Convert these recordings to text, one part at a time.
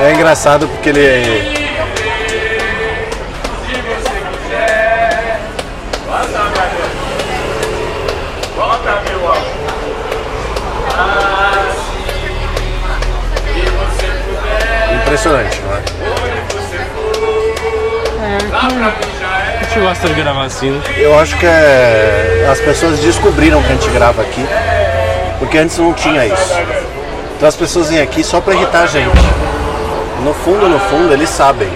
É engraçado porque ele. Impressionante, não é? A gente gosta de gravar assim. né? Eu acho que é... as pessoas descobriram que a gente grava aqui, porque antes não tinha isso. Então as pessoas vêm aqui só pra irritar a gente. No fundo, no fundo, eles sabem.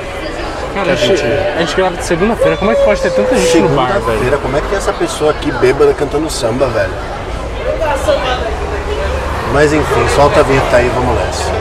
Cara, a gente, a gente grava de segunda-feira. Como é que pode ter tanta gente no bar, velho? Segunda-feira, como é que tem essa pessoa aqui bêbada cantando samba, velho? Mas enfim, solta a vinheta aí, vamos nessa.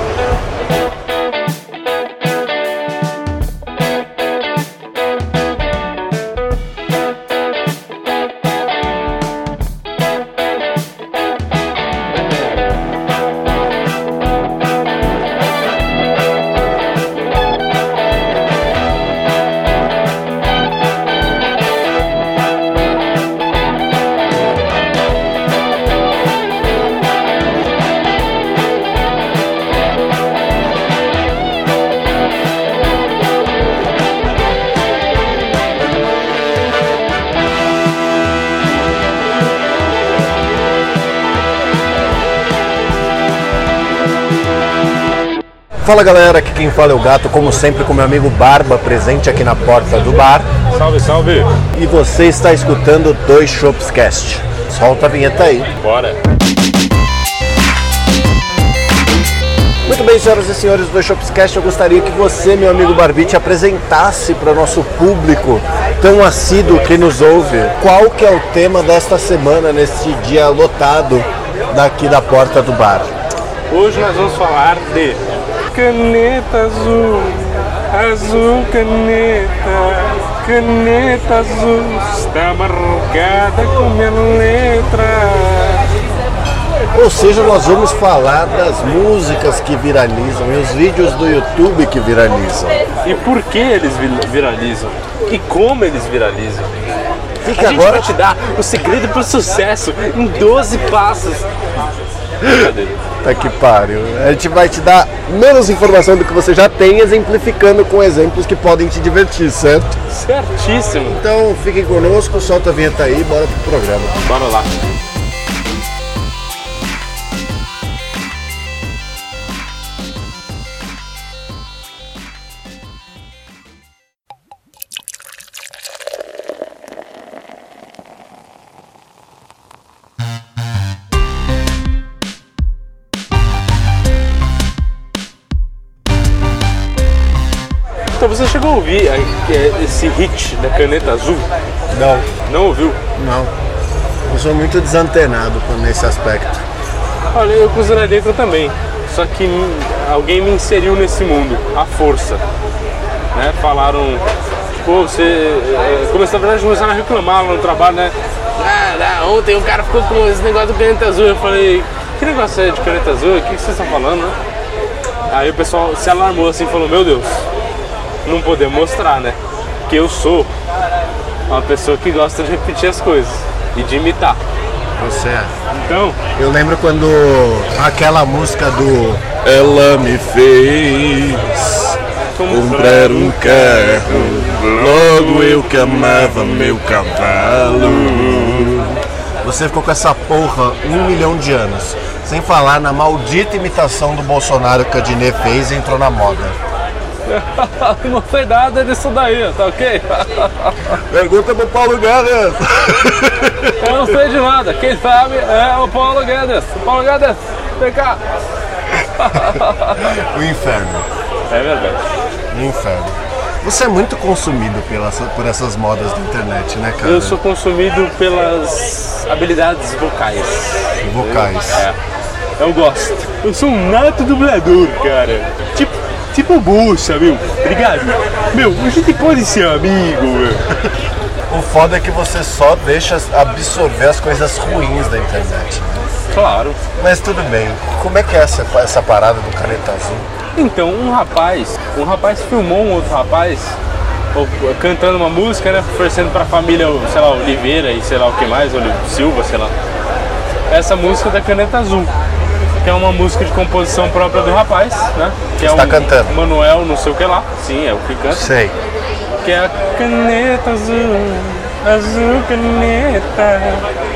Fala galera, aqui quem fala é o Gato, como sempre com meu amigo Barba presente aqui na porta do bar. Salve, salve. E você está escutando Dois Shopscast. Solta a vinheta aí. Bora. Muito bem, senhoras e senhores do Shopscast, eu gostaria que você, meu amigo Barbite, apresentasse para o nosso público tão assíduo que nos ouve qual que é o tema desta semana, nesse dia lotado daqui da porta do bar. Hoje nós vamos falar de caneta azul, azul caneta, caneta azul está marcada com minha letra. Ou seja, nós vamos falar das músicas que viralizam e os vídeos do YouTube que viralizam. E por que eles vi- viralizam? E como eles viralizam? Fica A gente agora vai te dar o segredo pro sucesso em 12 passos. Tá que pariu. A gente vai te dar menos informação do que você já tem, exemplificando com exemplos que podem te divertir, certo? Certíssimo. Então fiquem conosco, solta a vinheta aí, bora pro programa. Bora lá. Ouvir eh, esse hit da caneta azul? Não, Não ouviu? não. Eu sou muito desantenado nesse aspecto. Olha, eu lá dentro também. Só que alguém me inseriu nesse mundo, à força. Né? Falaram, pô, você. eh, Começou, na verdade, começaram a reclamar lá no trabalho, né? Ah, ontem o cara ficou com esse negócio do caneta azul. Eu falei, que negócio é de caneta azul? O que vocês estão falando, né? Aí o pessoal se alarmou assim e falou, meu Deus, não podemos mostrar, né? Que eu sou uma pessoa que gosta de repetir as coisas e de imitar. Você é. Então, Eu lembro quando aquela música do Ela me fez comprar um carro, logo eu que amava meu cavalo. Você ficou com essa porra um milhão de anos. Sem falar na maldita imitação do Bolsonaro que a Dinê fez e entrou na moda. não sei nada disso daí, tá ok? Pergunta pro Paulo Guedes. Eu não sei de nada. Quem sabe é o Paulo Guedes. Paulo Guedes, vem cá. o inferno. É verdade. O inferno. Você é muito consumido pelas, por essas modas da internet, né, cara? Eu sou consumido pelas habilidades vocais. Vocais. É. Eu gosto. Eu sou um nato dublador, cara. Tipo, tipo Bucha, meu. Obrigado. Meu, a gente pode ser amigo, meu. O foda é que você só deixa absorver as coisas ruins da internet. né? Claro. Mas tudo bem. Como é que é essa, essa parada do caneta azul? Então, um rapaz, um rapaz filmou um outro rapaz cantando uma música, né? Oferecendo pra família, sei lá, Oliveira e sei lá o que mais, Silva, sei lá. Essa música da caneta azul. Que é uma música de composição própria do rapaz, né? Que é um cantando. Manuel, não sei o que lá. Sim, é o que canta. Sei. Que é a caneta azul, azul caneta.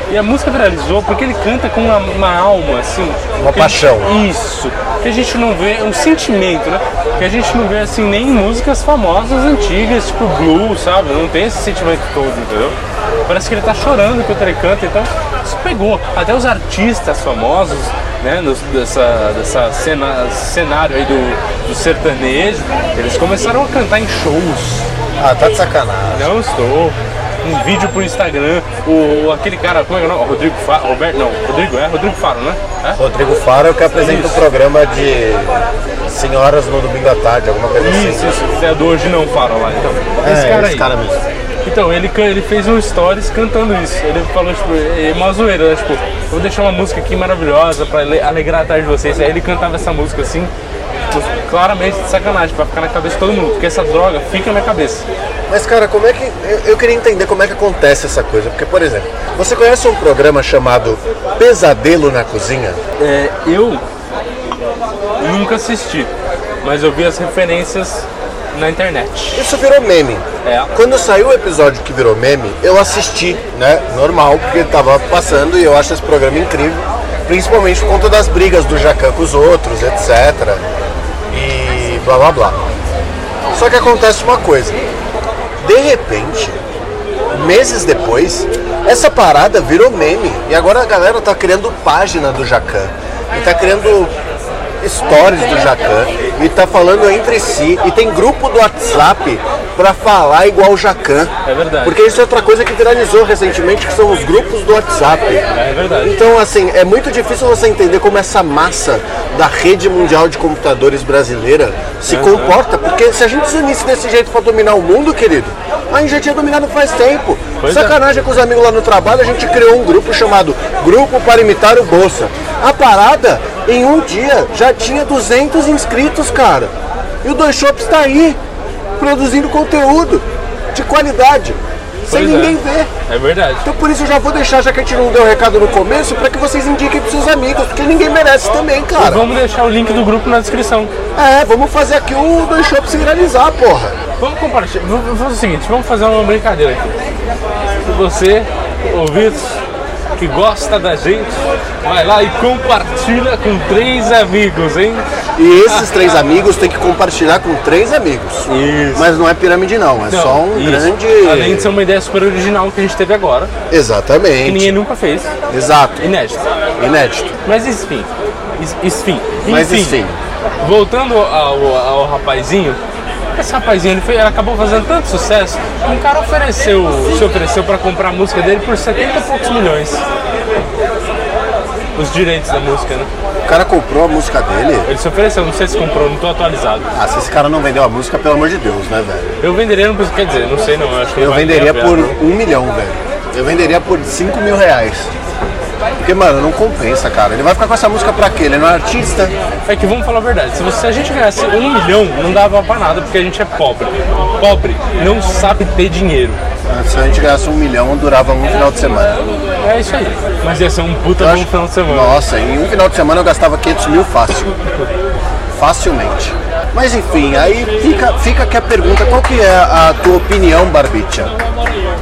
E a música viralizou porque ele canta com uma, uma alma, assim. Uma paixão. gente- isso. Que a gente não vê, um sentimento, né? Que a gente não vê assim nem em músicas famosas antigas, tipo blues, sabe? Não tem esse sentimento todo, entendeu? Parece que ele tá chorando enquanto ele canta, então isso pegou. Até os artistas famosos, né, nos- dessa, dessa cena, cenário aí do, do sertanejo, eles começaram a cantar em shows. Ah, tá de sacanagem. Não estou. Um vídeo pro Instagram, o, aquele cara, como é que é o nome? Rodrigo Faro, Roberto, não, Rodrigo, é Rodrigo Faro, né? É? Rodrigo Faro é o que apresenta o Isso. programa de senhoras no domingo à tarde, alguma coisa assim. Isso, isso, é do Hoje Não Faro lá, então. Esse É, cara esse aí. cara mesmo. Então, ele, ele fez um stories cantando isso. Ele falou, tipo, é uma zoeira, né? Tipo, vou deixar uma música aqui maravilhosa pra ale- alegrar a tarde de vocês. Aí ele cantava essa música assim, tipo, claramente de sacanagem, pra ficar na cabeça de todo mundo. Porque essa droga fica na minha cabeça. Mas, cara, como é que. Eu, eu queria entender como é que acontece essa coisa. Porque, por exemplo, você conhece um programa chamado Pesadelo na Cozinha? É, eu nunca assisti, mas eu vi as referências na internet. Isso virou meme. É. Quando saiu o episódio que virou meme, eu assisti, né? Normal, porque tava passando e eu acho esse programa incrível. Principalmente por conta das brigas do Jacan com os outros, etc. E blá blá blá. Só que acontece uma coisa. De repente, meses depois, essa parada virou meme. E agora a galera tá criando página do Jacan. E tá criando stories do Jacan. E tá falando entre si. E tem grupo do WhatsApp pra falar igual o Jacan. É verdade. Porque isso é outra coisa que viralizou recentemente, que são os grupos do WhatsApp. É verdade. Então, assim, é muito difícil você entender como essa massa da rede mundial de computadores brasileira se comporta, porque se a gente se unisse desse jeito pra dominar o mundo, querido, a gente já tinha dominado faz tempo. Pois é. Sacanagem com os amigos lá no trabalho, a gente criou um grupo chamado Grupo para Imitar o Bolsa. A parada, em um dia, já tinha 200 inscritos, cara. E o Dois Shops tá aí, produzindo conteúdo de qualidade, sem Pois é. ninguém ver. É verdade. Então por isso eu já vou deixar, já que a gente não deu recado no começo, pra que vocês indiquem pros seus amigos, porque ninguém merece também, cara. Vamos deixar o link do grupo na descrição. É, vamos fazer aqui o Dois Shops se viralizar, porra. Vamos compartilhar. Vamos fazer o seguinte, vamos fazer uma brincadeira aqui. Se você, ouvintes, que gosta da gente, vai lá e compartilha com três amigos, hein? E esses três amigos tem que compartilhar com três amigos. Isso. Mas não é pirâmide não, é só um isso. grande... Além de ser uma ideia super original que a gente teve agora, que Exatamente. ninguém nunca fez, Exato. inédito. Inédito. Mas enfim, enfim, Mas enfim. voltando ao, ao rapazinho, esse rapazinho ele, foi- ele acabou fazendo tanto sucesso, que um cara ofereceu, se ofereceu para comprar a música dele por 70 e poucos milhões. Os direitos da música, né? O cara comprou a música dele. Ele se ofereceu, não sei se comprou, não tô atualizado. Ah, se esse cara não vendeu a música, pelo amor de Deus, né, velho? Eu venderia, não quer dizer, não sei não, eu acho que Eu venderia por não. um milhão, velho. Eu venderia por 5 mil reais. Porque, mano, não compensa, cara. Ele vai ficar com essa música pra quê? Ele não é artista. É que vamos falar a verdade, se, você- se a gente ganhasse um milhão, não dava pra nada, porque a gente é pobre. Pobre não sabe ter dinheiro. Se a gente ganhasse um milhão, durava um final de semana. É isso aí. Mas ia ser um puta bom acho- final de semana. Nossa, em um final de semana eu gastava 500 mil fácil. Facilmente. Mas enfim, aí fica, fica aqui a pergunta, qual que é a tua opinião, Barbicha?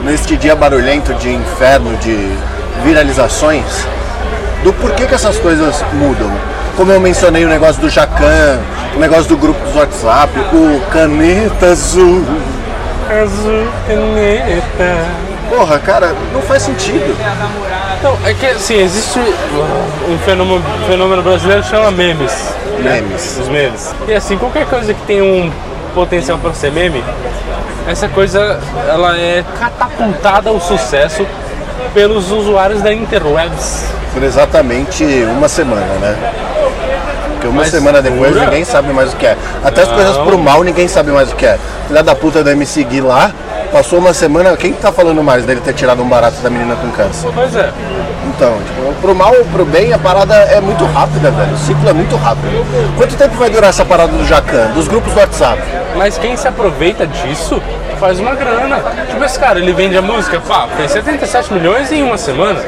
Neste dia barulhento de inferno, de viralizações, do porquê que essas coisas mudam? Como eu mencionei o negócio do Jacan, o negócio do grupo do WhatsApp, o Caneta Azul. Azul caneta. Porra, cara, não faz sentido. Não, é que assim, existe um fenômeno, fenômeno brasileiro que chama memes. né? Memes. Os memes. E assim, qualquer coisa que tem um potencial para ser meme, essa coisa ela é catapultada ao sucesso pelos usuários da interwebs. Por exatamente uma semana, né? Porque uma Mas semana depois dura? ninguém sabe mais o que é. Até as coisas pro mal ninguém sabe mais o que é. Filha da puta do MC Gui lá, passou uma semana, quem que tá falando mais dele ter tirado um barato da menina com câncer? Pois é. Então, tipo, pro mal ou pro bem, a parada é muito rápida, velho. O ciclo é muito rápido. Quanto tempo vai durar essa parada do Jacan, dos grupos do WhatsApp? Mas quem se aproveita disso faz uma grana. Tipo, esse cara, ele vende a música, pá, fez 77 milhões em uma semana.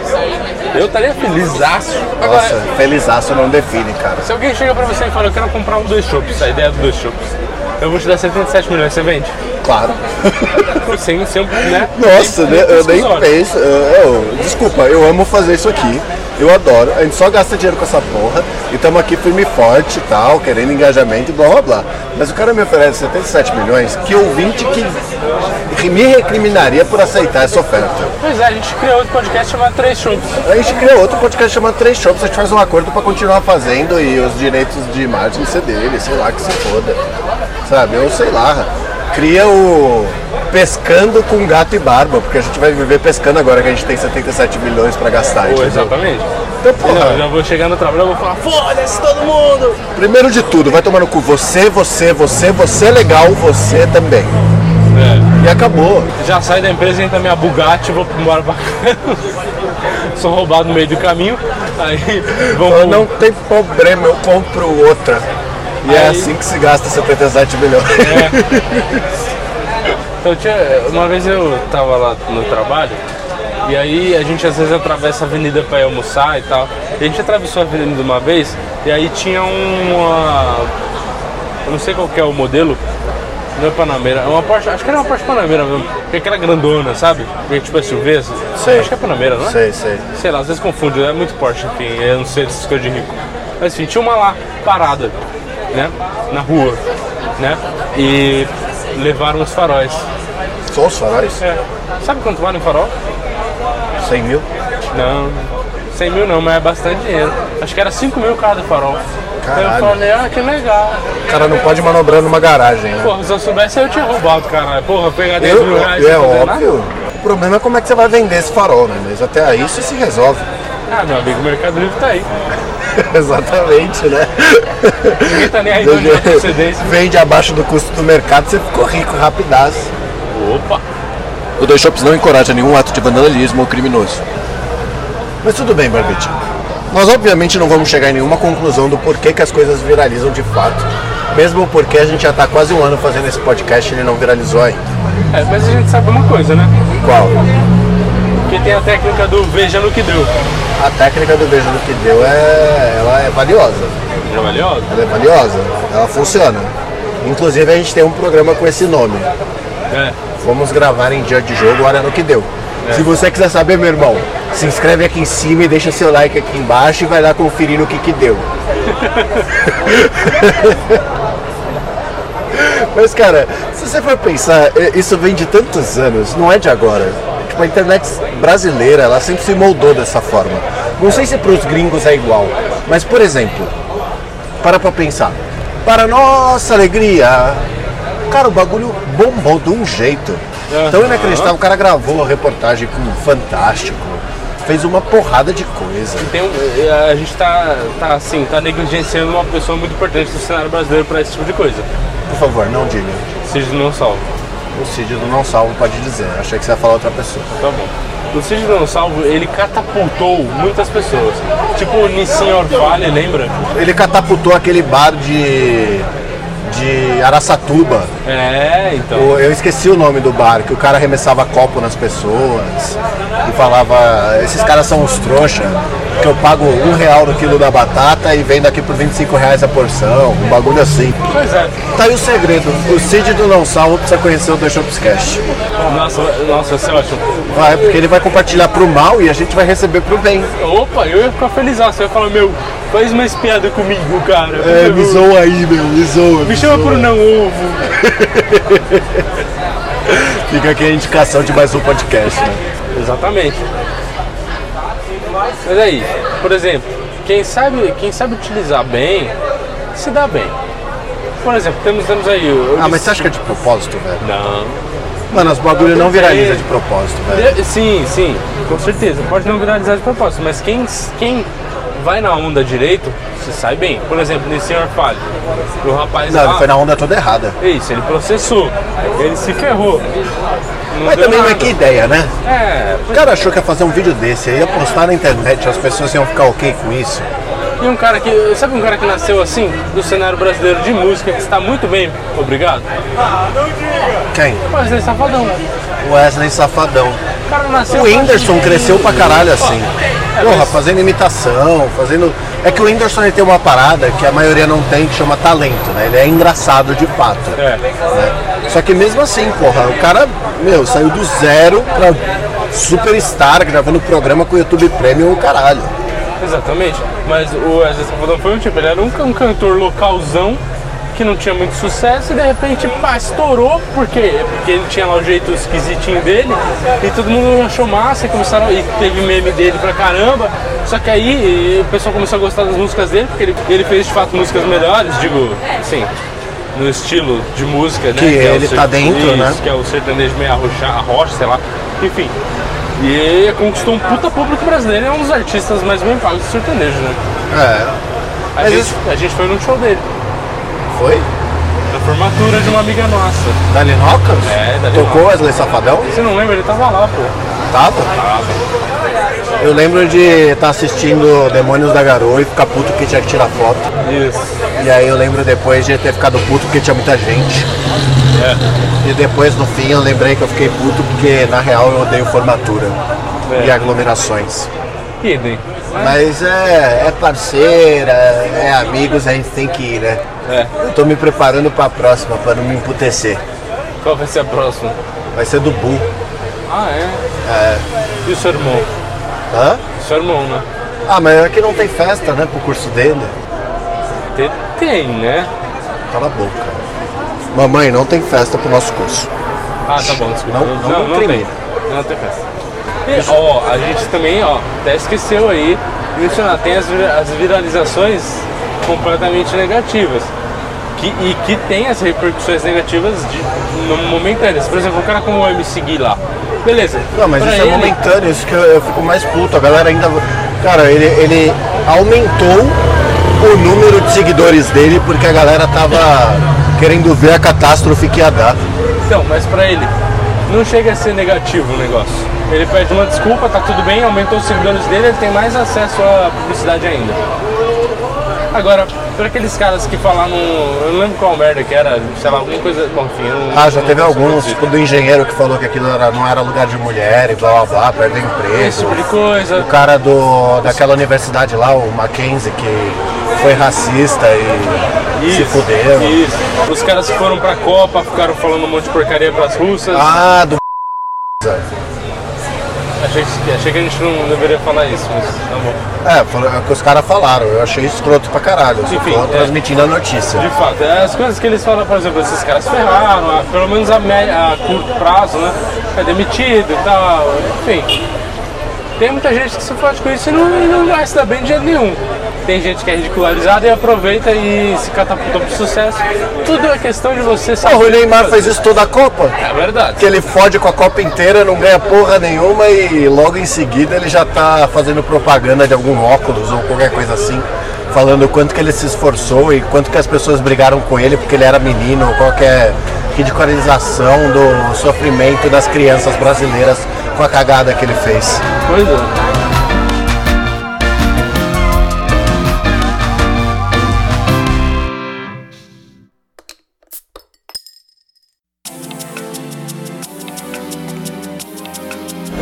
Eu estaria felizaço. Agora, Nossa, felizaço não define, cara. se alguém chega pra você e fala, eu quero comprar um dois chopps, a ideia do dois chopps, eu vou te dar 77 milhões, você vende? Claro. Sem, sem, né? Nossa, sem- né, eu nem discussório. penso. Eu, eu- desculpa, eu amo fazer isso aqui. Eu adoro. A gente só gasta dinheiro com essa porra. E estamos aqui firme e forte e tal, querendo engajamento e blá blá blá. Mas o cara me oferece 77 milhões, que ouvinte que que me recriminaria por aceitar essa oferta. Pois é, a gente criou outro podcast chamado Três Chopps. A gente criou outro podcast chamado Três Shops, a gente faz um acordo pra continuar fazendo e os direitos de marketing ser dele, sei lá, que se foda. Sabe? Eu sei lá. Cria o Pescando com Gato e Barba, porque a gente vai viver pescando agora que a gente tem 77 milhões pra gastar. Pô, exatamente. Então, Não, eu porra, já vou chegar no trabalho e vou falar, foda-se todo mundo! primeiro de tudo, vai tomar no cu você, você, você, você é legal, você também. É. E acabou. Já saio da empresa, entra minha Bugatti, vou embora pra. Sou roubado no meio do caminho. Aí vamos. Não tem problema, eu compro outra. E é Aí- assim que se gasta 77 milhões. Então, tinha, uma vez eu tava lá no trabalho, e aí a gente às vezes atravessa a avenida pra ir almoçar e tal. E a gente atravessou a avenida uma vez, e aí tinha uma. Eu não sei qual que é o modelo, não é Panamera, é uma Porsche, acho que era uma Porsche Panamera mesmo, porque aquela grandona, sabe? Porque, tipo SUV, Sei. acho que é Panamera, não é? Sei, sei. Sei lá, às vezes confunde, é muito Porsche, enfim, eu não sei essas coisas de rico. Mas enfim, tinha uma lá, parada, né? Na rua, né? E levaram os faróis. Só os faróis? É. Sabe quanto vale um farol? 100 mil? Não, 100 mil não, mas é bastante dinheiro. Acho que era 5 mil cada farol. Então eu Caralho. falei, ah, que legal. O cara não pode manobrar numa garagem, né? Porra, se eu soubesse eu tinha roubado, cara. Porra, pegar 10 Eu, mil reais é fazer nada. óbvio. O problema é como é que você vai vender esse farol, né? Mas até aí isso se resolve. Ah, meu amigo, o Mercado Livre tá aí. Exatamente, né? Ninguém tá nem aí onde procedência. Vende abaixo do custo do mercado, você ficou rico rapidaço. Opa! O Dois Shops não encoraja nenhum ato de vandalismo ou criminoso. Mas tudo bem, Barbite. Nós obviamente não vamos chegar em nenhuma conclusão do porquê que as coisas viralizam de fato. Mesmo porque a gente já está quase um ano fazendo esse podcast e ele não viralizou ainda. É, mas a gente sabe uma coisa, né? Qual? Porque tem a técnica do veja no que deu. A técnica do beijo no que deu é. ela é valiosa. É valiosa? Ela é valiosa, ela funciona. Inclusive a gente tem um programa com esse nome. É. Vamos gravar em dia de jogo, olha no que deu. Se você quiser saber, meu irmão, se inscreve aqui em cima e deixa seu like aqui embaixo e vai lá conferir no que que deu. Mas cara, se você for pensar, eh, isso vem de tantos anos, não é de agora. Tipo, a internet brasileira, ela sempre se moldou dessa forma. Não sei se para os gringos é igual, mas por exemplo, para pra pensar. Para nossa alegria, cara, o bagulho bombou de um jeito. Tão inacreditável, o cara gravou a reportagem com o Fantástico, fez uma porrada de coisa. Tem um- a gente tá, tá assim, tá negligenciando uma pessoa muito importante do cenário brasileiro pra esse tipo de coisa. Por favor, não diga. Cid não salvo. O Cid do Não Salvo pode dizer. Achei que você ia falar outra pessoa. Tá bom. O Cid não salvo, ele catapultou muitas pessoas. Tipo o Nissin Orfale, lembra? Ele catapultou aquele bar de. de Araçatuba. É, então. Eu esqueci o nome do bar, que o cara arremessava copo nas pessoas e falava, esses caras são uns trouxa, que eu pago um real no quilo da batata e vendo aqui por 25 reais a porção, um bagulho assim. Pois é. Tá aí o segredo, o Cid do Não Salvo precisa conhecer o The Shops Cash. Nossa, nossa, vai ser ótimo. Vai, porque ele vai compartilhar pro mal e a gente vai receber pro bem. Opa, eu ia ficar feliz. Você ia falar, meu, faz mais piada comigo, cara. É, me zoa aí, meu, me zoa. Me chama por não ovo. Fica aqui a indicação de mais um podcast, né? Exatamente. Mas aí, por exemplo, quem sabe, quem sabe utilizar bem, se dá bem. Por exemplo, temos, temos aí. Ah, mas você acha que é de propósito, velho? Não. Mano, os bagulho não viraliza de propósito, velho. De- Sim, sim, com certeza. Pode não viralizar de propósito, mas quem, quem vai na onda direito, se sai bem. Por exemplo, nesse senhor Falho, o rapaz Não, lá, ele foi na onda toda errada. isso, ele processou, ele se ferrou. Não Mas também, nada. mas que ideia, né? É, O cara achou que ia fazer um vídeo desse, ia postar na internet, as pessoas iam ficar ok com isso. E um cara que. Sabe um cara que nasceu assim, do cenário brasileiro de música, que está muito bem, obrigado? Quem? Wesley Safadão. Wesley Safadão. O Whindersson cresceu pra caralho assim. Porra, fazendo imitação, fazendo. É que o Whindersson ele tem uma parada que a maioria não tem, que chama talento, né? Ele é engraçado de fato. É. né? Só que mesmo assim, porra, o cara, meu, saiu do zero pra superstar, gravando programa com o YouTube Premium, o caralho. Exatamente. Mas o Wesley Safadão foi um tipo, ele era um, um cantor localzão que não tinha muito sucesso e de repente pá, estourou porque, porque ele tinha lá o jeito esquisitinho dele e todo mundo achou massa e começaram e teve meme dele pra caramba. Só que aí o pessoal começou a gostar das músicas dele, porque ele, ele fez de fato músicas melhores, digo, assim, no estilo de música, né? Que é o ele tá dentro, isso, né? Que é o sertanejo meio arrocha, arrocha, sei lá. Enfim. E conquistou um puta público brasileiro, é um dos artistas mais bem pagos do sertanejo, né? É. A, Mas gente, isso- a gente foi num show dele, Foi? na formatura de uma amiga nossa. Dali Rockers? É, Dali Tocou Wesley Safadão? Você não lembra? Ele tava lá, pô. Tava? Tava. Eu lembro de estar assistindo Demônios da Garoa e ficar puto porque tinha que tirar foto. Isso. E aí eu lembro depois de ter ficado puto porque tinha muita gente. É. E depois no fim eu lembrei que eu fiquei puto porque na real eu odeio formatura É. e aglomerações. Idem. Mas é, é parceira, é amigos, a gente tem que ir, né? É. Eu tô me preparando pra próxima, pra não me emputecer. Qual vai ser a próxima? Vai ser do Bu. Ah, é? É. E o seu irmão? Hã? Seu irmão, né? Ah, mas aqui não tem festa, né, pro curso dele. Tem, tem, né? Cala a boca. Mamãe, não tem festa pro nosso curso. Ah, tá bom, desculpa. Não- Não, não não, tem. Não tem festa. E, ó, a gente também, ó, até esqueceu aí mencionar, tem as, as viralizações completamente negativas. Que, e que tem as repercussões negativas de, no momentâneas. Por exemplo, um cara como o MC Gui lá. Beleza. Não, mas pra isso ele- é momentâneo, isso que eu, eu fico mais puto. A galera ainda. Cara, ele, ele aumentou o número de seguidores dele porque a galera tava querendo ver a catástrofe que ia dar. Então, mas pra ele, não chega a ser negativo o negócio. Ele pede uma desculpa, tá tudo bem, aumentou os seguidores dele, ele tem mais acesso à publicidade ainda. Agora, para aqueles caras que falaram, eu não lembro qual merda que era, sei lá, alguma coisa, bom, enfim, não, Ah, já teve alguns, tipo do engenheiro que falou que aquilo era- não era lugar de mulher e blá blá blá, perdeu esse emprego. tipo de coisa. O cara do, daquela universidade lá, o Mackenzie, que foi racista e se fudeu. Isso. Os caras que foram pra Copa ficaram falando um monte de porcaria pras russas. Ah, do Achei, que- achei que a gente não deveria falar isso, mas tá bom. É, foi o que os caras falaram. Eu achei escroto pra caralho. Eu só Enfim, é. transmitindo a notícia. De fato, é, as coisas que eles falam, por exemplo, esses caras ferraram, a- pelo menos a, me- a curto prazo, né? É demitido e tal, enfim. Tem muita gente que se fode com isso e não, não vai se dar bem de jeito nenhum. Tem gente que é ridicularizada e aproveita e se catapulta pro sucesso. Tudo é questão de você saber. Porra, o Neymar fez isso toda a Copa. É verdade. Que ele fode com a Copa inteira, não ganha porra nenhuma e logo em seguida ele já tá fazendo propaganda de algum óculos ou qualquer coisa assim. Falando o quanto que ele se esforçou e quanto que as pessoas brigaram com ele porque ele era menino, qualquer ridicularização do sofrimento das crianças brasileiras com a cagada que ele fez. Pois é.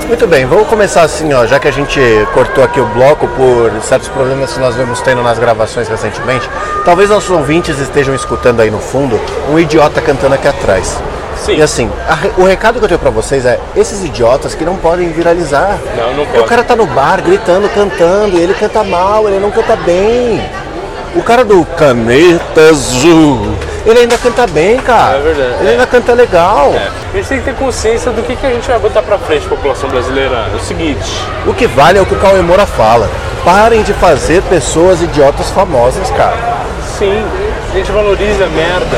Muito bem, vamos começar assim, ó, já que a gente cortou aqui o bloco por certos problemas que nós vemos tendo nas gravações recentemente. Talvez nossos ouvintes estejam escutando aí no fundo um idiota cantando aqui atrás. Sim. E assim, a o recado que eu tenho pra vocês é esses idiotas que não podem viralizar. Não, não pode. O cara tá no bar gritando, cantando, e ele canta mal, ele não canta bem. O cara do Caneta Azul, ele ainda canta bem, cara. É verdade, Ele é. ainda canta legal. É. A gente tem que ter consciência do que, que a gente vai botar pra frente, população brasileira. É o seguinte, O que vale é o que o Cauê Moura fala. Parem de fazer pessoas idiotas famosas, cara. sim, a gente valoriza a merda.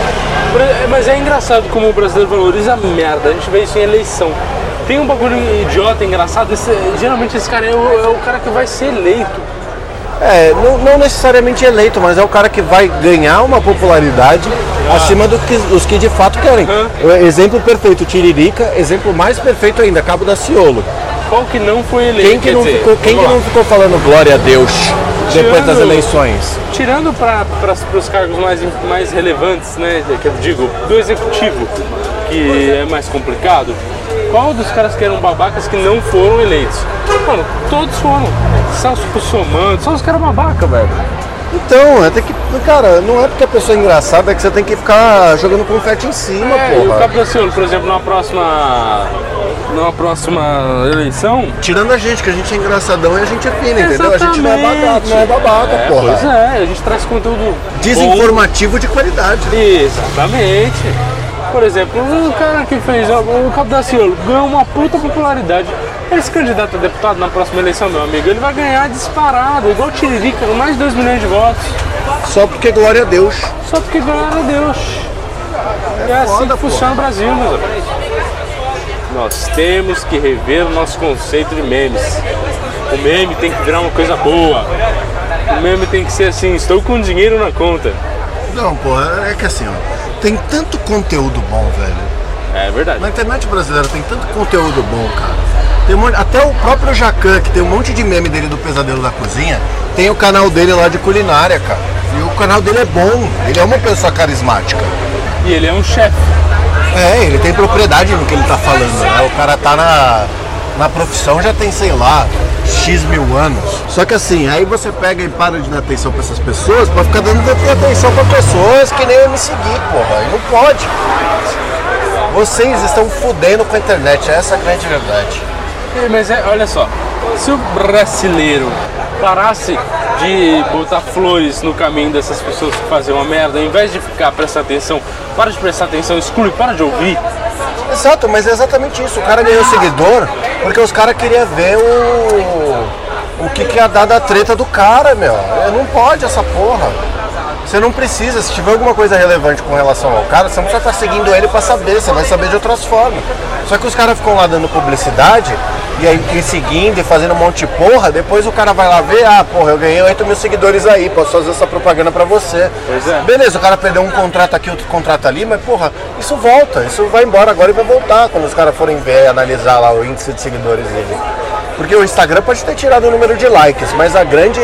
Mas é engraçado como o brasileiro valoriza a merda. A gente vê isso em eleição. Tem um bagulho idiota, engraçado. esse- geralmente esse cara é o, é o cara que vai ser eleito. É, não, não necessariamente eleito, mas é o cara que vai ganhar uma popularidade acima do que, dos que de fato querem. O Exemplo perfeito, Tiririca. Exemplo mais perfeito ainda, Cabo da Ciolo. qual que não foi eleito? Quem que, não, dizer, ficou, quem que não ficou falando glória a Deus depois das eleições? Tirando para os cargos mais, mais relevantes, né, que eu digo, do executivo, que é mais complicado, qual dos caras que eram babacas que não foram eleitos? Mano, todos foram. Celso Russomano, só os caras babaca, velho. Então, é tem que. Cara, não é porque a pessoa é engraçada é que você tem que ficar jogando confete em cima, É, e o porra. Capriaciolo, por exemplo, numa próxima. Numa próxima eleição. Tirando a gente, que a gente é engraçadão e a gente é fina, entendeu? A gente não é babaca, não é babaca, É, porra. Pois é, a gente traz conteúdo. Desinformativo de qualidade. bom. Exatamente. Por exemplo, o cara que fez o Capriaciolo ganhou uma puta popularidade. Esse candidato a deputado na próxima eleição, meu amigo, ele vai ganhar disparado, igual o Tiririca, com mais de 2 milhões de votos. Só porque glória a Deus. Só porque glória a Deus. É, assim foda, que funciona o Brasil, meus amigos. Nós temos que rever o nosso conceito de memes. O meme tem que virar uma coisa boa. O meme tem que ser assim, estou com dinheiro na conta. Não, porra, é que assim, ó. Tem tanto conteúdo bom, velho. É verdade. Na internet brasileira tem tanto conteúdo bom, cara. Tem um até o próprio Jacan, que tem um monte de meme dele do Pesadelo da Cozinha, tem o canal dele lá de culinária, cara. E o canal dele é bom, ele é uma pessoa carismática. E ele é um chefe. É, ele tem propriedade no que ele tá falando, né? O cara tá na, na profissão já tem, sei lá, X mil anos. Só que assim, aí você pega e para de dar atenção pra essas pessoas pra ficar dando atenção pra pessoas que nem eu me seguir, porra. E não pode. Vocês estão fudendo com a internet, essa é a grande verdade. Mas é, olha só, se o brasileiro parasse de botar flores no caminho dessas pessoas que fazem uma merda, ao invés de ficar prestando atenção, para de prestar atenção, exclui, para de ouvir. Exato, mas é exatamente isso. O cara ganhou seguidor porque os caras queriam ver o. O que, que ia dar da treta do cara, meu. Não pode essa porra. Você não precisa, se tiver alguma coisa relevante com relação ao cara, você não precisa estar seguindo ele pra saber, você vai saber de outras formas. Só que os caras ficam lá dando publicidade e aí e seguindo e fazendo um monte de porra, depois o cara vai lá ver, ah, porra, eu ganhei 8 mil seguidores aí, posso fazer essa propaganda pra você. Pois é. Beleza, o cara perdeu um contrato aqui, outro contrato ali, mas porra, isso volta, isso vai embora agora e vai voltar quando os caras forem ver, analisar lá o índice de seguidores dele. Porque o Instagram pode ter tirado o número de likes, mas a grande,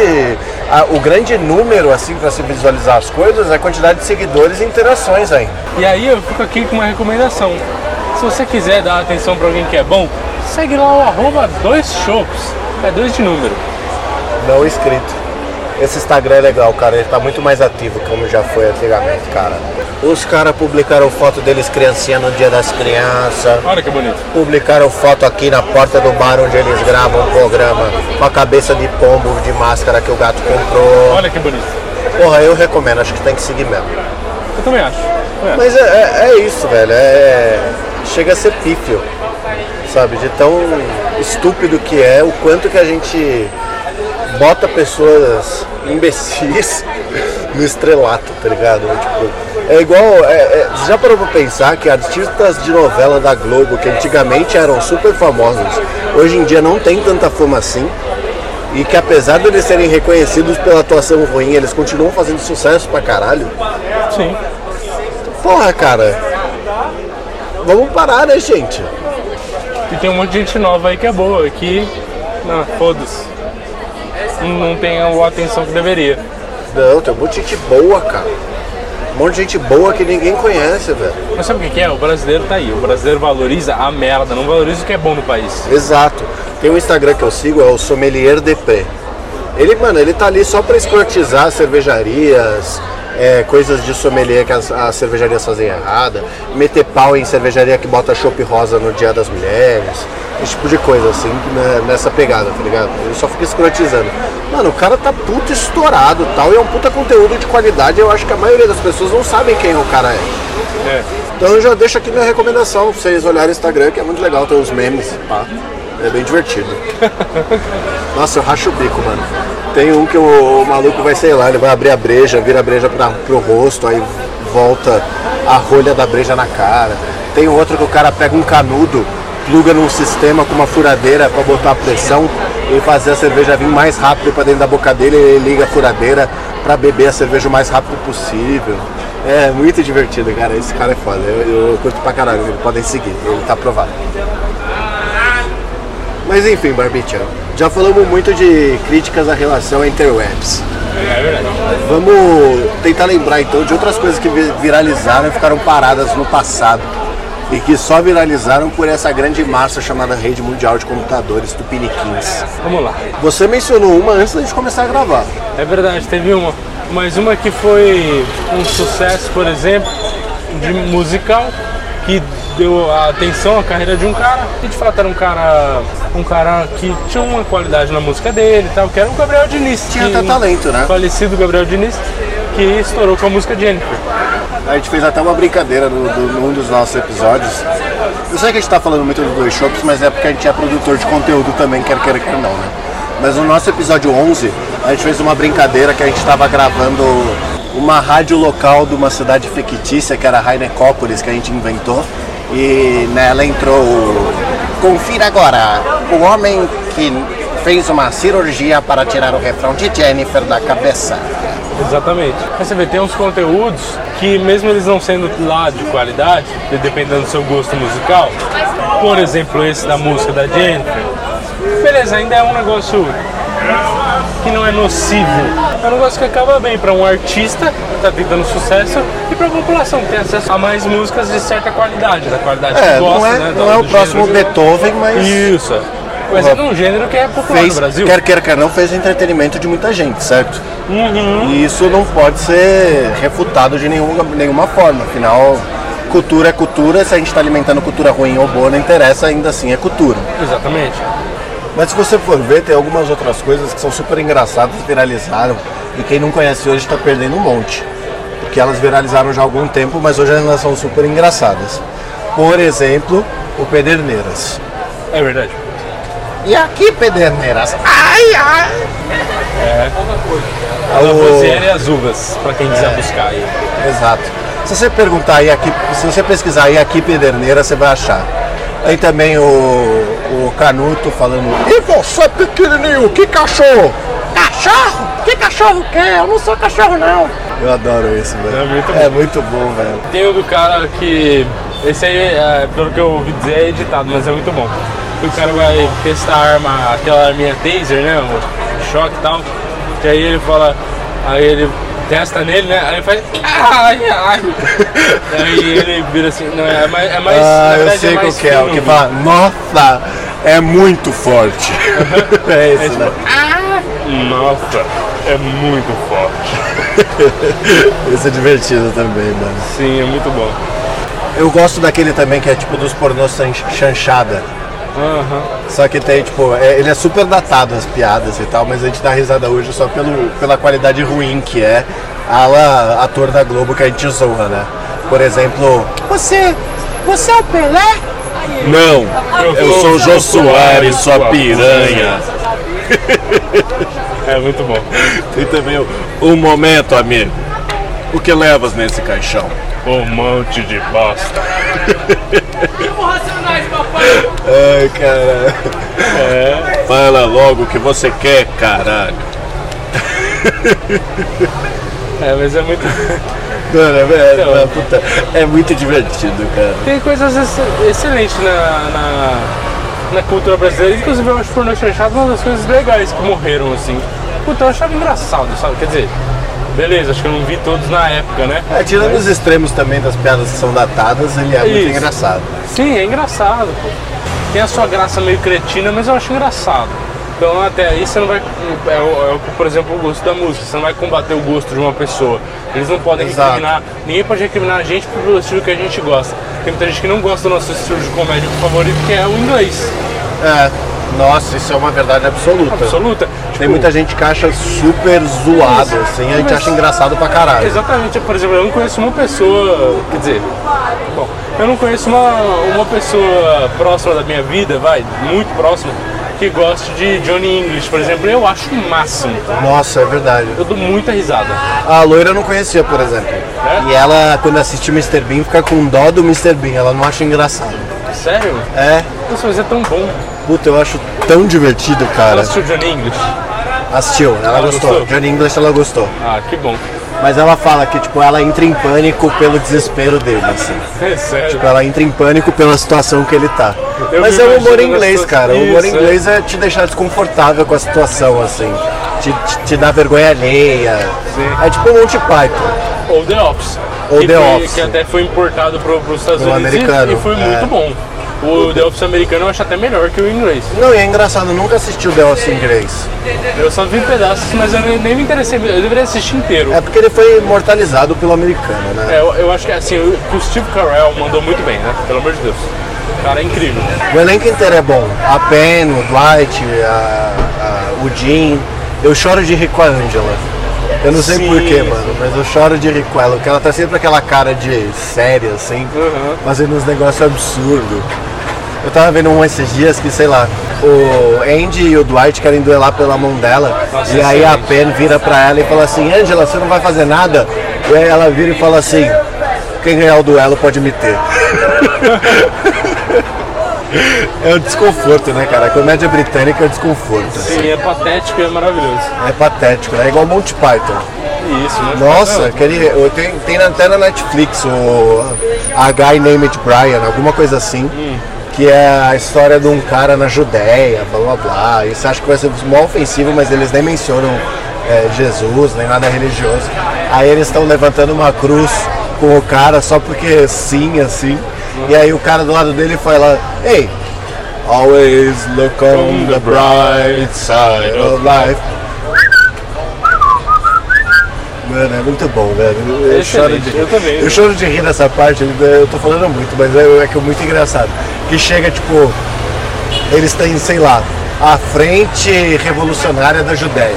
a- o grande número assim para se visualizar as coisas é a quantidade de seguidores e interações ainda. E aí eu fico aqui com uma recomendação. Se você quiser dar atenção para alguém que é bom, segue lá o arroba dois shops. É dois de número. Não inscrito. Esse Instagram é legal, cara. Ele tá muito mais ativo como já foi antigamente, cara. Os caras publicaram foto deles criancinha no dia das crianças. Olha que bonito. Publicaram foto aqui na porta do bar onde eles gravam o programa com a cabeça de pombo de máscara que o gato comprou. Olha que bonito. Porra, eu recomendo, acho que tem que seguir mesmo. Eu também acho. É. Mas é, é- é isso, velho. É, chega a ser pífio, sabe? De tão estúpido que é, o quanto que a gente bota pessoas imbecis no estrelato, tá ligado? Tipo, é igual. é- é- você já parou pra pensar que artistas de novela da Globo, que antigamente eram super famosos, hoje em dia não tem tanta fama assim? E que apesar de eles serem reconhecidos pela atuação ruim, eles continuam fazendo sucesso pra caralho? Sim. Porra, cara. Vamos parar, né, gente? E tem um monte de gente nova aí que é boa, que. Não, foda-se. Não- Não tem a atenção que deveria. Não, tem um monte de gente boa, cara. Um monte de gente boa que ninguém conhece, velho. Mas sabe o que é? O brasileiro tá aí. O brasileiro valoriza a merda, não valoriza o que é bom no país. Exato. Tem um Instagram que eu sigo, é o Sommelier DP. Ele, mano, ele tá ali só pra escrotizar cervejarias, é, coisas de sommelier que as, as cervejarias fazem errada, meter pau em cervejaria que bota chopp rosa no Dia das Mulheres, esse tipo de coisa, assim, né, nessa pegada, tá ligado? Ele só fica escrotizando. Mano, o cara tá puto estourado e tal, e é um puta conteúdo de qualidade, eu acho que a maioria das pessoas não sabem quem o cara é. É. Então eu já deixo aqui minha recomendação pra vocês olharem o Instagram, que é muito legal, tem uns memes. É bem divertido. Nossa, eu racho o bico, mano. Tem um que o, maluco vai, sei lá, ele vai abrir a breja, vira a breja pra, pro rosto, aí volta a rolha da breja na cara. Tem outro que o cara pega um canudo, pluga num sistema com uma furadeira pra botar a pressão e fazer a cerveja vir mais rápido pra dentro da boca dele, ele liga a furadeira pra beber a cerveja o mais rápido possível. É muito divertido, cara. Esse cara é foda. Eu, eu curto pra caralho. Podem seguir. Ele tá aprovado. Mas enfim, Barbicha, já falamos muito de críticas à relação interwebs. É verdade. Vamos tentar lembrar então de outras coisas que viralizaram e ficaram paradas no passado e que só viralizaram por essa grande massa chamada Rede Mundial de Computadores Tupiniquins. Vamos lá. Você mencionou uma antes da gente começar a gravar. É verdade, teve uma. Mas uma que foi um sucesso, por exemplo, de musical, que deu a atenção à carreira de um cara, e de fato era um cara um cara que tinha uma qualidade na música dele e tal, que era o Gabriel Diniz. Tinha até talento, né? Falecido Gabriel Diniz, que estourou com a música Jennifer. A gente fez até uma brincadeira no, no, num dos nossos episódios. Eu sei que a gente tá falando muito dos dois shops, mas é porque a gente é produtor de conteúdo também, quer queira, quer não, né? Mas no nosso episódio 11, a gente fez uma brincadeira que a gente estava gravando uma rádio local de uma cidade fictícia, que era Rainecópolis, que a gente inventou. E nela entrou. Confira agora, o homem que fez uma cirurgia para tirar o refrão de Jennifer da cabeça. Exatamente. Você vê, tem uns conteúdos que mesmo eles não sendo lá de qualidade, dependendo do seu gosto musical, por exemplo esse da música da Jennifer, beleza, ainda é um negócio que não é nocivo. É um negócio que acaba bem para um artista que está tentando sucesso e para a população que tem acesso a mais músicas de certa qualidade, da qualidade é, que gosta, não é, né? Não é o próximo Beethoven, mas. Isso. Mas é um gênero que é popular fez, no Brasil. Quer queira, quer não, fez entretenimento de muita gente, certo? Uhum. E isso não pode ser refutado de nenhuma, nenhuma forma. Afinal, cultura é cultura. Se a gente está alimentando cultura ruim ou boa, não interessa, ainda assim é cultura. Exatamente. Mas se você for ver, tem algumas outras coisas que são super engraçadas, viralizaram. E quem não conhece hoje está perdendo um monte. Porque elas viralizaram já há algum tempo, mas hoje elas são super engraçadas. Por exemplo, o Pederneiras. É verdade. E aqui, Pederneiras? Ai, ai! É. A Lavoisier e as uvas, para quem quiser buscar aí. Exato. Se você perguntar aí aqui, se você pesquisar aí aqui Pederneira, você vai achar. Tem também o, o Canuto falando. E você, pequenininho, que cachorro? Cachorro? Que cachorro quer? Eu não sou cachorro, não. Eu adoro isso, velho. É muito É muito bom, velho. Tem o do cara que. Esse aí, é, pelo que eu ouvi dizer, é editado, mas é muito bom. O cara vai testar a arma, aquela arminha taser, né? O choque e tal. Que aí ele fala. Aí ele testa nele, né? Aí ele faz. Ai, ai. aí ele vira assim. Não, é mais. É mais Ah, na eu verdade, sei é qual que é. O que fala, nossa, é muito forte. é É esse, tipo, né? Nossa, é muito forte. Esse é divertido também, mano. Sim, é muito bom. Eu gosto daquele também que é tipo dos pornôs chan- chanchada. Aham. Só que tem, tipo, é- ele é super datado as piadas e tal, mas a gente dá risada hoje só pelo, pela qualidade ruim que é a la ator da Globo que a gente zoa, né? Por exemplo, você, você é o Pelé? Não, eu sou o Jô Soares, sua piranha. É muito bom. Tem também o, o momento, amigo. O que levas nesse caixão? Um monte de bosta. Ai, caralho. É. Fala logo o que você quer, caralho. É, mas é muito. Mano, é, é, Então. é, puta, é muito divertido, cara. Tem coisas ex- excelentes na, na, na cultura brasileira. Inclusive, eu acho pornô chanchado uma das coisas legais que morreram, assim. Puta, eu achava engraçado, sabe? Quer dizer, beleza, acho que eu não vi todos na época, né? É, tirando os extremos também das piadas que são datadas, ele é muito Isso. engraçado. Sim, é engraçado, pô. Tem a sua graça meio cretina, mas eu acho engraçado. Então até aí você não vai. É, o- é por exemplo, o gosto da música. Você não vai combater o gosto de uma pessoa. Eles não podem Exato. recriminar. Ninguém pode recriminar a gente pelo estilo que a gente gosta. Tem muita gente que não gosta do nosso estilo de comédia favorito, que é o inglês. É, nossa, isso é uma verdade absoluta. Absoluta. Tipo, Tem muita gente que acha super zoado, assim, a gente acha engraçado pra caralho. Exatamente, por exemplo, eu não conheço uma pessoa, quer dizer, bom, eu não conheço uma, uma pessoa próxima da minha vida, vai, muito próxima, que goste de Johnny English, por exemplo, eu acho o máximo. Nossa, é verdade. Eu dou muita risada. A loira eu não conhecia, por exemplo. E ela, quando assiste Mr. Bean, fica com dó do Mr. Bean, ela não acha engraçado. Sério? É, Nossa, mas é tão bom. Puta, eu acho tão divertido, Ela cara. assistiu Johnny English? Assistiu, ela, Ela gostou. gostou? Johnny English ela gostou. Ah, que bom. Mas ela fala que, tipo, ela entra em pânico pelo desespero dele, assim. É sério. Tipo, ela entra em pânico pela situação que ele tá. Eu Mas é o humor inglês, cara. O humor Isso, inglês é te deixar desconfortável com a situação, assim. Te, te, te dá vergonha alheia. Sim. É tipo um Monty Python. Ou The Office. Ou que The foi- Office. Que até foi importado para os Estados Unidos e- americano, e foi é. muito bom. O The Office americano eu acho até melhor que o inglês. Não, e é engraçado, eu nunca assisti o The Office em inglês. Eu só vi pedaços, mas eu nem, me interessei. Eu deveria assistir inteiro. É porque ele foi imortalizado pelo americano, né? É, eu, eu acho que assim, o Steve Carell mandou muito bem, né? Pelo amor de Deus. O cara é incrível. O elenco inteiro é bom. A Pen, o Dwight, a- a- o Jim. Eu choro de rir com a Angela. Eu não sei porquê, mano, mas eu choro de rir com ela, tá sempre aquela cara de séria, assim, Uhum. fazendo uns negócios absurdos. Eu tava vendo um esses dias que, sei lá, o Andy e o Dwight querem duelar pela mão dela. Nossa, e aí a. Pen vira pra ela e fala assim, Angela, você não vai fazer nada? E aí ela vira e fala assim, quem ganhar o duelo pode me ter. É o desconforto, né, cara? A comédia britânica é o desconforto. assim. Sim, é patético e é maravilhoso. É patético, é igual Monty Python. Isso, né? Nossa, Não, aquele, eu tenho, tem até na Netflix o A Guy Named Brian, alguma coisa assim. Que é a história de um cara na Judéia, blá blá blá. E você acha que vai ser mó ofensivo, mas eles nem mencionam é, Jesus, nem nada religioso. Aí eles estão levantando uma cruz com o cara só porque sim, assim. E aí o cara do lado dele fala, Hey, always look on the bright side of life. Mano, é muito bom, velho. Eu, É choro de, eu também. eu choro de rir nessa parte, eu tô falando muito, mas é, é que é muito engraçado. Que chega, tipo, eles têm, sei lá, a frente revolucionária da Judéia.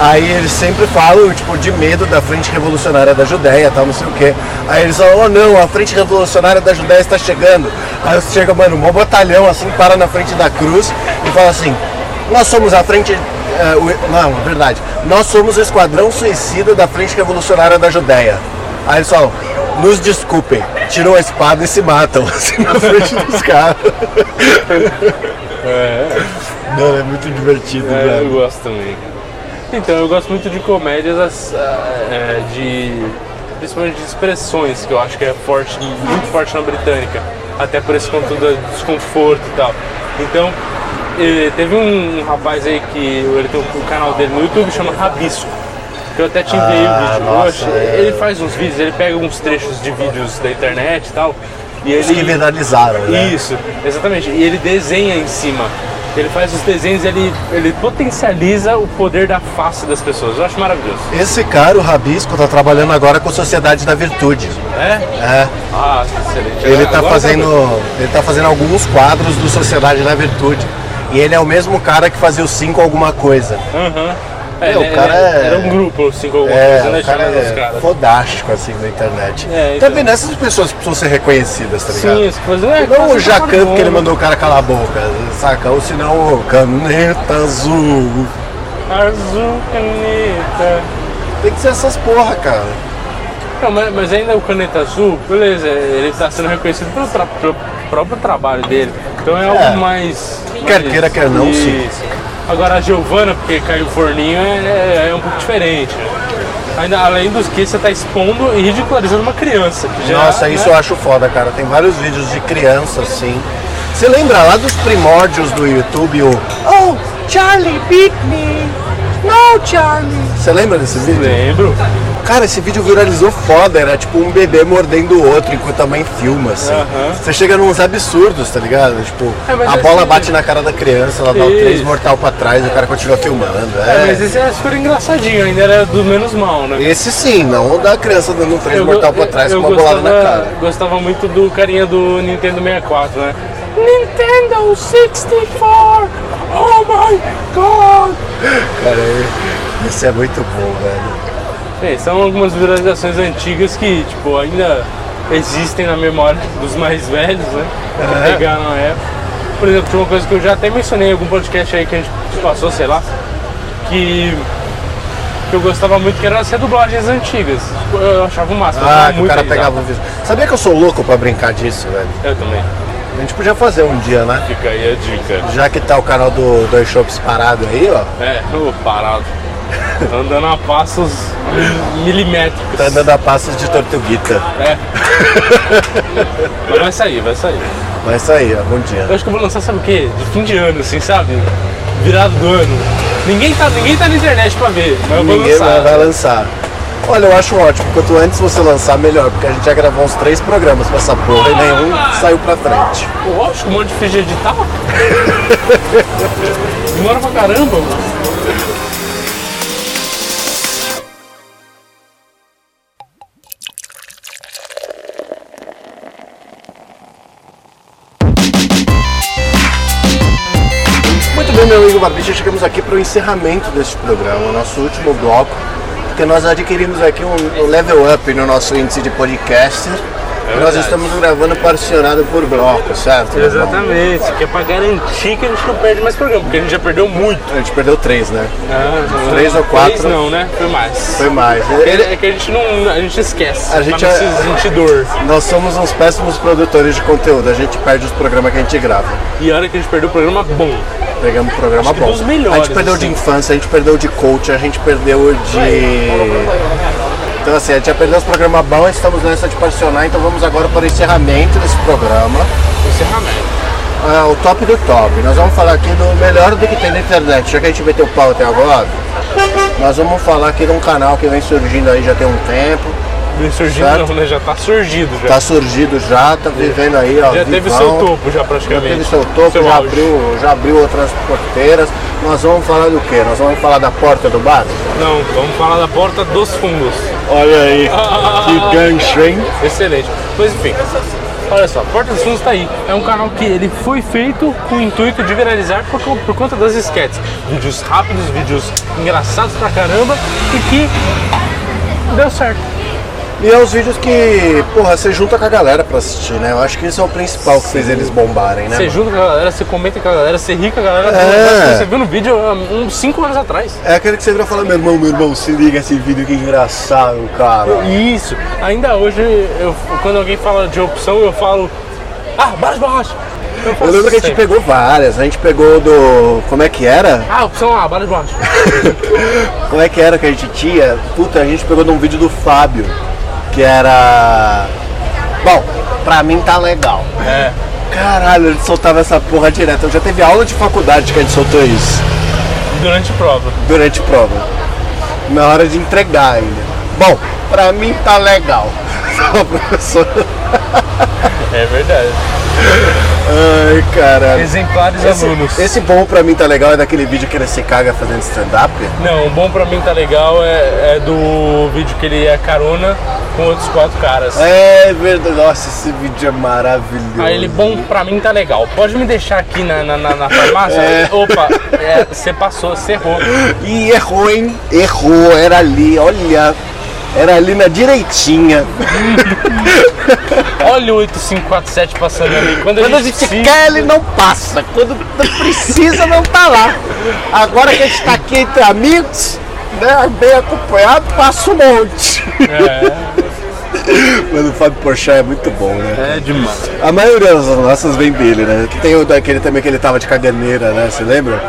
Aí eles sempre falam, tipo, de medo da frente revolucionária da Judéia, tal, não sei o quê. Aí eles falam, oh não, a frente revolucionária da Judéia está chegando. Aí chega, mano, um batalhão assim, para na frente da cruz e fala assim, nós somos a frente. eh, o- não, é verdade. Nós somos o esquadrão suicida da frente revolucionária da Judéia. Aí eles falam, nos desculpem, tiram a espada e se matam, assim, na frente dos caras. Mano, é muito divertido, É, eu velho. gosto também. Então, eu gosto muito de comédias as- ah, é, de. principalmente de expressões, que eu acho que é forte, muito forte na britânica. Até por esse conteúdo do desconforto e tal. Então, teve um, um rapaz aí que ele tem o canal dele no YouTube chama Rabisco. Que eu até te enviei Ah, o vídeo. Eu nossa, achei- é. Ele faz uns vídeos, ele pega uns trechos de vídeos da internet e tal. E Os que ele. viralizaram, né? Isso, exatamente. E ele desenha em cima. Ele faz os desenhos, ele, ele potencializa o poder da face das pessoas. Eu acho maravilhoso. Esse cara, o Rabisco, tá trabalhando agora com Sociedade da Virtude. É? É, Ah, excelente. ele tá eu fazendo, ele tá fazendo alguns quadros do Sociedade da Virtude. E ele é o mesmo cara que fazia o 5 alguma coisa. Aham. É, Meu, o cara ele- é- Era um grupo, assim, com alguma É, coisa, né? o cara é caras. fodástico assim na internet. É, então. Também nessas pessoas precisam ser reconhecidas, tá ligado? Sim, as coisas. É, Não o quase Jacan, tá porque ele mandou o cara calar a boca, saca? Ou senão o caneta azul. Azul, caneta. Tem que ser essas porra, cara. Não, mas, mas ainda o Caneta Azul, beleza, ele está sendo reconhecido pelo, tra- pelo próprio trabalho dele. Então é algo É. mais. Quer mais- queira, quer não, sim. Agora a Giovana, porque caiu o forninho, é, é um pouco diferente. né? Ainda, além dos que você está expondo e ridicularizando uma criança. já, Nossa, né? isso eu acho foda, cara. Tem vários vídeos de criança assim. Você lembra lá dos primórdios do YouTube o Oh, Charlie, beat me! No, Charlie! Você lembra desse vídeo? Lembro. Cara, esse vídeo viralizou foda. Era tipo um bebê mordendo o outro enquanto a mãe filma, assim. Você chega nos absurdos, tá ligado? Tipo, É, mas a esse- bola bate na cara da criança, ela dá o Isso. três mortal pra trás e o cara continua filmando. É, mas É. esse é super engraçadinho, ainda era do menos mal, né? Esse sim, não o da criança dando um três Eu, mortal pra trás eu com uma bolada na gostava, cara. gostava muito do carinha do Nintendo 64, né? Nintendo 64! Oh my god! Cara, esse é muito bom, velho. Bem, são algumas viralizações antigas que, tipo, ainda existem na memória dos mais velhos, né? Que pegaram na época. Por exemplo, tinha uma coisa que eu já até mencionei em algum podcast aí que a gente passou, sei lá, que, que eu gostava muito, que eram as redublagens antigas. Tipo, Eu achava o máximo. Ah, que o cara pegava o vídeo. Sabia que eu sou louco pra brincar disso, velho? Eu também. A gente podia fazer um dia, né? Fica aí a dica. Já que tá o canal do Dois Shops parado aí, ó. É, parado. Andando a passos milimétricos. Tá andando a passos de tortuguita. É. Mas vai sair, vai sair. Vai sair algum dia. Eu acho que eu vou lançar, sabe o quê? De fim de ano, assim, sabe? Virado do ano. Ninguém tá, ninguém tá na internet pra ver, mas eu vou Ninguém lançar. vai lançar. Olha, eu acho ótimo. Quanto antes você lançar, melhor. Porque a gente já gravou uns três programas com essa porra e nenhum saiu pra frente. Lógico, um monte de ficha de editar. Demora pra caramba, mano. Muito bem, meu amigo Barbicha, chegamos aqui para o encerramento deste programa, nosso último bloco, porque nós adquirimos aqui um level up no nosso índice de podcaster. E nós estamos gravando particionado por bloco, certo? Exatamente, que é pra garantir que a gente não perde mais programa, porque a gente já perdeu muito. A gente perdeu três, né? Ah, Três ou quatro. Três não, né? Foi mais. Foi mais. É é que a gente não. A gente esquece. A gente não é- se sentir dor. Nós somos uns péssimos produtores de conteúdo, a gente perde os programas que a gente grava. E a hora que a gente perdeu o programa bom. Pegamos um programa bom. dos melhores, a gente perdeu de assim. infância, a gente perdeu de coach, a gente perdeu de. Então assim, a gente já perdeu os programas bons, estamos nessa de particionar, então vamos agora para o encerramento desse programa. Encerramento. Ah, o top do top. Nós vamos falar aqui do melhor do que tem na internet. Já que a gente meteu o pau até agora, nós vamos falar aqui de um canal que vem surgindo aí já tem um tempo. Vem surgindo, Certo. não, né? Já tá surgido já. Tá surgido já, tá vivendo aí, ó. já teve vivão. seu topo, já Já praticamente. teve seu topo, Seu já, auge. abriu, já abriu outras porteiras. Nós vamos falar do quê? Nós vamos falar da porta do bar? Não, vamos falar da porta dos fundos. Olha aí, que gancho, hein? Excelente. Mas enfim, olha só, Porta dos Fundos tá aí. É um canal que ele foi feito com o intuito de viralizar por, por conta das sketches. Vídeos rápidos, vídeos engraçados pra caramba e que deu certo. E é os vídeos que, porra, você junta com a galera pra assistir, né? Eu acho que isso é o principal que fez eles bombarem, né? Você mano? junta com a galera, você comenta com a galera, você ri com a galera. É. Você viu no vídeo há uns 5 anos atrás. É aquele que você vira e fala, meu irmão, meu irmão, se liga esse vídeo que engraçado, cara. Isso. Ainda hoje, eu, quando alguém fala de opção, eu falo. Ah, baixo, borracha. Eu faço lembro que a gente sempre. pegou várias, a gente pegou do. Como é que era? Ah, opção A, baixo, borracha. Como é que era que a gente tinha? Puta, a gente pegou de um vídeo do Fábio, que era. Bom, pra mim tá legal. É. Caralho, ele soltava essa porra direto. Já teve aula de faculdade que a gente soltou isso. Durante prova. durante prova. Na hora de entregar ainda. Bom, pra mim tá legal. Fala, professor. É verdade. Ai, caralho. Exemplares Esse, alunos. esse bom pra mim tá legal é daquele vídeo que ele se caga fazendo stand-up. Não, o bom pra mim tá legal é, é do vídeo que ele é carona com outros quatro caras. É verdade. Nossa, esse vídeo é maravilhoso. Aí ele, bom pra mim tá legal. Pode me deixar aqui na, na, na- na farmácia? É. Opa, é, você passou, você errou. E errou, hein? Errou, era ali, olha. Era ali na direitinha. Olha o 8547 passando ali. Quando, Quando a gente precisa- quer, ele não passa. Quando precisa, não tá lá. Agora que a gente tá aqui entre amigos, né, bem acompanhado, passa um monte. É, Mas o Fábio Porchat é muito bom, né? é demais. A maioria das nossas vem dele, né? Que tem o daquele também que ele tava de caganeira, né? Você lembra?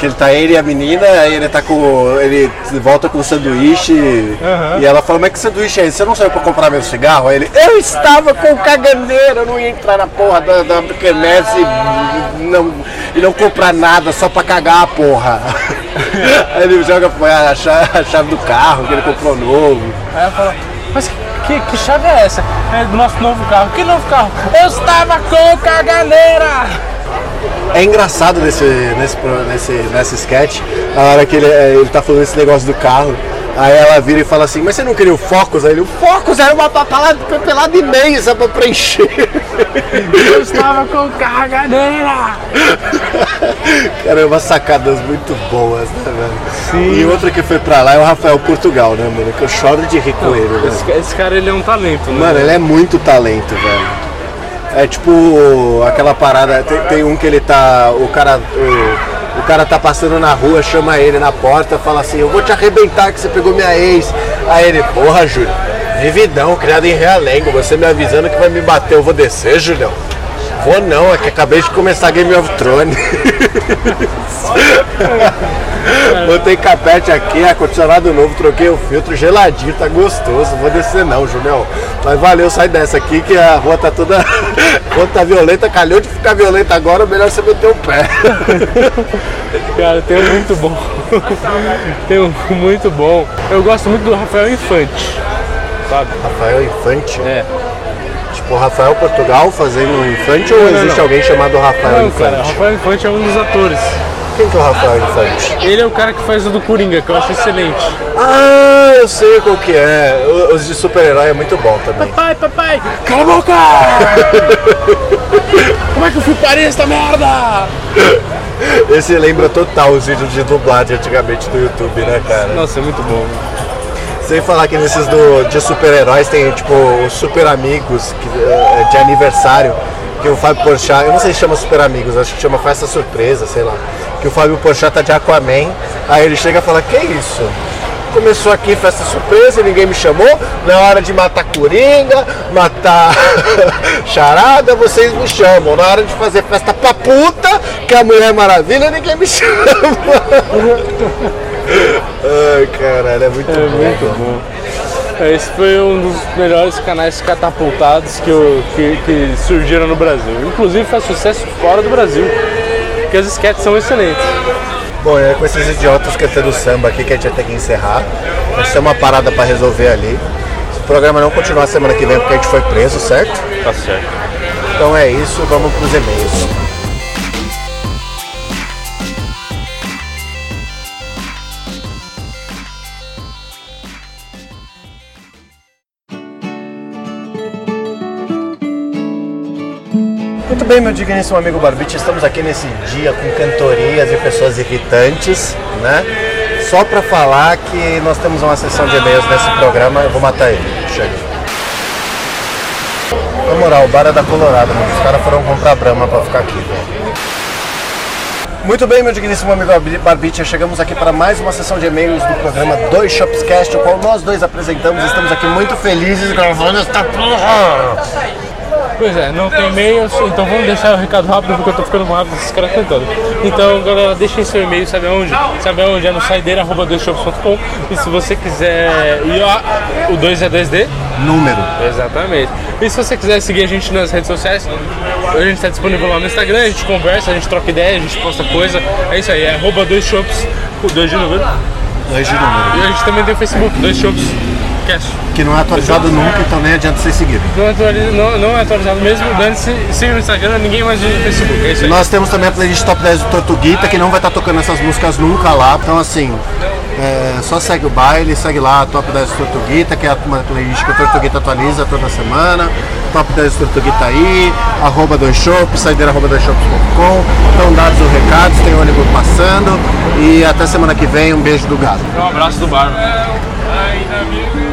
Que ele tá ele e a menina, aí ele tá com. ele volta com o sanduíche e ela fala, mas que sanduíche é esse? Você não saiu pra comprar meu cigarro? Aí ele, eu estava com caganeira, eu não ia entrar na porra da, da quermesse e não, e não comprar nada só pra cagar a porra. aí ele joga a chave, a chave do carro que ele comprou novo. Aí ela fala, mas que, que chave é essa? É do nosso novo carro. Que novo carro? Eu estava com caganeira! É engraçado nesse, nesse, nesse, nessa sketch, a hora que ele, é, ele tá falando esse negócio do carro, aí ela vira e fala assim, mas você não queria o Focus? Aí ele, o Focus era uma papelada, imensa pra preencher. Eu estava com caganeira! Caramba, sacadas muito boas, né, velho? Sim. E outro que foi pra lá é o Rafael Portugal, né, mano? Que eu choro de rir com ele, né? Esse, esse cara ele é um talento, né? Mano, ele é muito talento, velho. É tipo aquela parada, tem, tem um que ele tá. O cara. O, o cara tá passando na rua, chama ele na porta, fala assim, eu vou te arrebentar que você pegou minha ex. Aí ele, porra, Júlio, vividão, criado em Realengo, você me avisando que vai me bater, eu vou descer, Julião. Vou não, é que acabei de começar Game of Thrones. Botei capete aqui, ar-condicionado novo, troquei o filtro, geladinho, tá gostoso. Vou descer não, Julião. Mas valeu, sai dessa aqui que a rua tá toda. A rua tá violenta, calhou de ficar violenta agora, melhor você meter o pé. Cara, tem um muito bom. tem um muito bom. Eu gosto muito do Rafael Infante. Sabe? Rafael Infante? É. Tipo, Rafael Portugal fazendo infante ou não, existe não. alguém chamado Rafael Não, Infante? cara, Rafael Infante é um dos atores. Quem que é o Rafael Infante? Ele é o cara que faz o do Coringa, que eu acho excelente. Ah, eu sei qual que é. Os de super-herói é muito bom também. Papai, papai, cala a boca! Como é que eu fui parir essa merda? Esse lembra total os vídeos de dublagem antigamente do YouTube, né, cara? Nossa, é muito bom. Sem falar que nesses do, de super-heróis tem, tipo, os super amigos que, eh, de aniversário, que o Fábio Porchat, eu não sei se chama super amigos, acho que chama festa surpresa, sei lá. Que o Fábio Porchat tá de Aquaman, aí ele chega e fala, que isso? Começou aqui festa surpresa, ninguém me chamou, na hora de matar Coringa, matar Charada, vocês me chamam. Na hora de fazer festa pra puta, que é a Mulher Maravilha, ninguém me chama. Ai, caralho, é muito É bom. muito bom. Esse foi um dos melhores canais catapultados que, eu- que, que surgiram no Brasil. Inclusive faz sucesso fora do Brasil. Porque as sketches são excelentes. Bom, é com esses idiotas cantando samba aqui que a gente vai ter que encerrar. A gente tem uma parada pra resolver ali. Se o programa não continuar semana que vem porque a gente foi preso, certo? Tá certo. Então é isso, vamos pros e-mails. Bem, meu digníssimo amigo Barbite, estamos aqui nesse dia com cantorias e pessoas irritantes, né? Só pra falar que nós temos uma sessão de e-mails nesse programa, eu vou matar ele. Chega. Na moral, o bar é da Colorado, mano. Os caras foram comprar Brahma pra ficar aqui, velho. Muito bem, meu digníssimo amigo Barbite, chegamos aqui para mais uma sessão de e-mails do programa Dois Shopscast, o qual nós dois apresentamos. Estamos aqui muito felizes gravando esta porra. Pois é, não tem e-mails, então vamos deixar o recado rápido porque eu tô ficando mal desses caras cantando. Então, galera, deixem seu e-mail, sabe aonde? Sabe aonde? É no saideira.doisshops.com e se você quiser... E ó, o 2 é 2D? Número. Exatamente. E se você quiser seguir a gente nas redes sociais, a gente está disponível lá no Instagram, a gente conversa, a gente troca ideia, a gente posta coisa. É isso aí, é arroba dois shops, dois de número. Dois de número. E a gente também tem o Facebook, dois shops cast. Que não é atualizado nunca, então nem adianta vocês seguirem. Não é, atualiza- não, não é atualizado mesmo, dane-se, siga no Instagram, ninguém mais usa o Facebook, é isso aí. Nós temos também a playlist Top 10 do Tortuguita, que não vai estar tocando essas músicas nunca lá. Então, assim, é, só segue o baile, segue lá a Top 10 do Tortuguita, que é uma playlist que o Tortuguita atualiza toda semana. Top 10 do Tortuguita aí, arroba dois shops, saideira arroba dois shops.com. Estão dados os recados, tem ônibus passando. E até semana que vem, um beijo do gado. Um abraço do bar. Meu